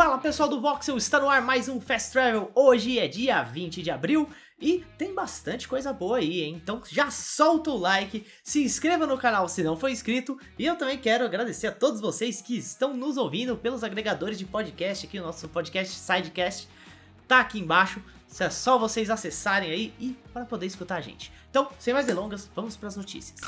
Fala pessoal do Voxel, está no ar mais um Fast Travel. Hoje é dia 20 de abril e tem bastante coisa boa aí, hein? Então já solta o like, se inscreva no canal se não for inscrito e eu também quero agradecer a todos vocês que estão nos ouvindo pelos agregadores de podcast aqui, o nosso podcast Sidecast tá aqui embaixo. É só vocês acessarem aí e para poder escutar a gente. Então, sem mais delongas, vamos para as notícias.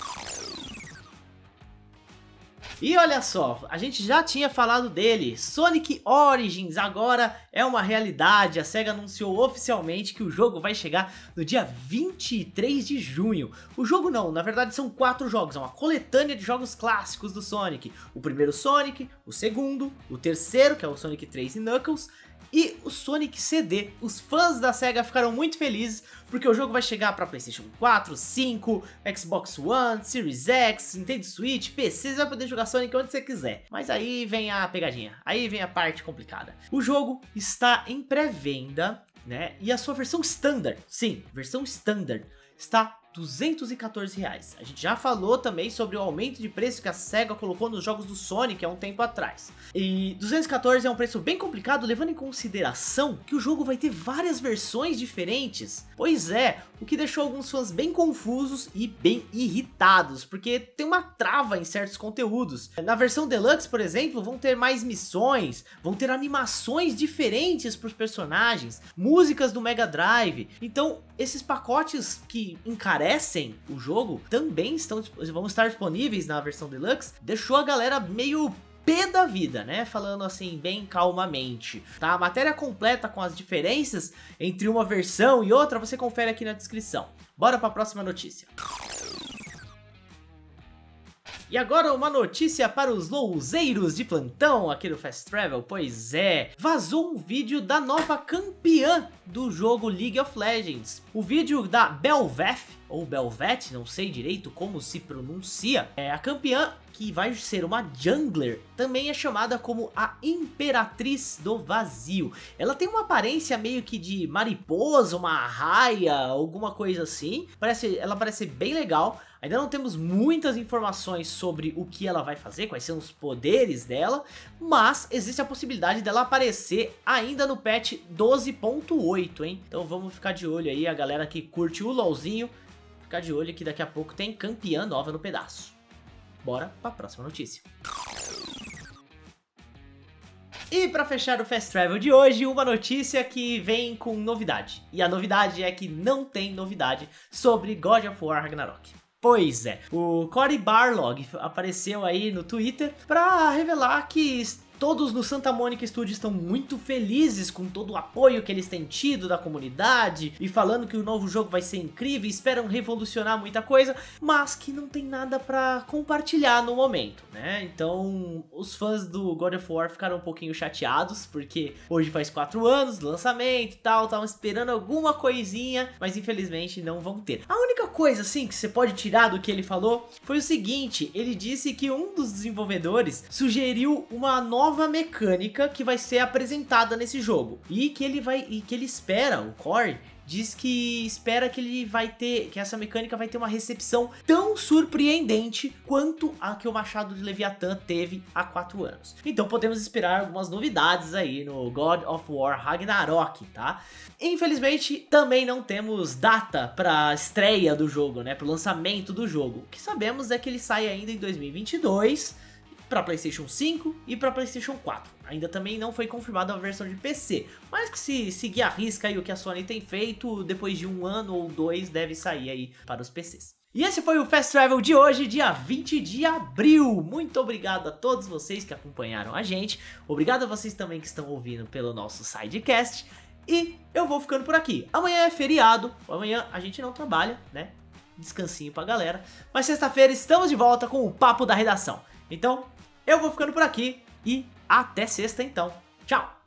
E olha só, a gente já tinha falado dele, Sonic Origins agora é uma realidade, a SEGA anunciou oficialmente que o jogo vai chegar no dia 23 de junho. O jogo não, na verdade são quatro jogos, é uma coletânea de jogos clássicos do Sonic. O primeiro Sonic, o segundo, o terceiro, que é o Sonic 3 e Knuckles, e o Sonic CD. Os fãs da SEGA ficaram muito felizes porque o jogo vai chegar para PlayStation 4, 5, Xbox One, Series X, Nintendo Switch, PC, você vai poder jogar Sonic onde você quiser. Mas aí vem a pegadinha, aí vem a parte complicada. O jogo está em pré-venda, né? E a sua versão standard, sim, versão standard, está 214 reais. A gente já falou também sobre o aumento de preço que a SEGA colocou nos jogos do Sonic há um tempo atrás. E 214 é um preço bem complicado, levando em consideração que o jogo vai ter várias versões diferentes. Pois é, o que deixou alguns fãs bem confusos e bem irritados, porque tem uma trava em certos conteúdos. Na versão Deluxe, por exemplo, vão ter mais missões, vão ter animações diferentes para os personagens, músicas do Mega Drive. Então, esses pacotes que encarecem encarecem o jogo também estão, vão estar disponíveis na versão Deluxe, deixou a galera meio pé da vida, né? Falando assim, bem calmamente, tá? A matéria completa com as diferenças entre uma versão e outra você confere aqui na descrição. Bora para a próxima notícia. E agora uma notícia para os louzeiros de plantão aqui do Fast Travel, pois é, vazou um vídeo da nova campeã do jogo League of Legends. O vídeo da Belveth, ou Belvet, não sei direito como se pronuncia, é a campeã que vai ser uma jungler, também é chamada como a Imperatriz do Vazio. Ela tem uma aparência meio que de mariposa, uma raia, alguma coisa assim. Parece, ela parece bem legal. Ainda não temos muitas informações sobre o que ela vai fazer, quais são os poderes dela, mas existe a possibilidade dela aparecer ainda no patch 12.8, hein? Então vamos ficar de olho aí, a galera que curte o LoLzinho, ficar de olho que daqui a pouco tem campeã nova no pedaço. Bora para a próxima notícia. E para fechar o Fast Travel de hoje, uma notícia que vem com novidade. E a novidade é que não tem novidade sobre God of War Ragnarok. Pois é, o Cory Barlog apareceu aí no Twitter para revelar que Todos no Santa Mônica Studio estão muito felizes com todo o apoio que eles têm tido da comunidade e falando que o novo jogo vai ser incrível, esperam revolucionar muita coisa, mas que não tem nada para compartilhar no momento, né? Então, os fãs do God of War ficaram um pouquinho chateados porque hoje faz 4 anos do lançamento e tal, estavam esperando alguma coisinha, mas infelizmente não vão ter. A única coisa assim que você pode tirar do que ele falou foi o seguinte, ele disse que um dos desenvolvedores sugeriu uma nova nova mecânica que vai ser apresentada nesse jogo e que ele vai e que ele espera, o Core diz que espera que ele vai ter, que essa mecânica vai ter uma recepção tão surpreendente quanto a que o Machado de Leviatã teve há 4 anos. Então podemos esperar algumas novidades aí no God of War Ragnarok, tá? Infelizmente também não temos data para estreia do jogo, né, para o lançamento do jogo. O que sabemos é que ele sai ainda em 2022 para PlayStation 5 e para PlayStation 4. Ainda também não foi confirmada a versão de PC, mas que se seguir a risca aí o que a Sony tem feito, depois de um ano ou dois deve sair aí para os PCs. E esse foi o Fast Travel de hoje, dia 20 de abril. Muito obrigado a todos vocês que acompanharam a gente. Obrigado a vocês também que estão ouvindo pelo nosso sidecast. E eu vou ficando por aqui. Amanhã é feriado, amanhã a gente não trabalha, né? Descansinho pra galera. Mas sexta-feira estamos de volta com o Papo da Redação. Então, eu vou ficando por aqui e até sexta então. Tchau!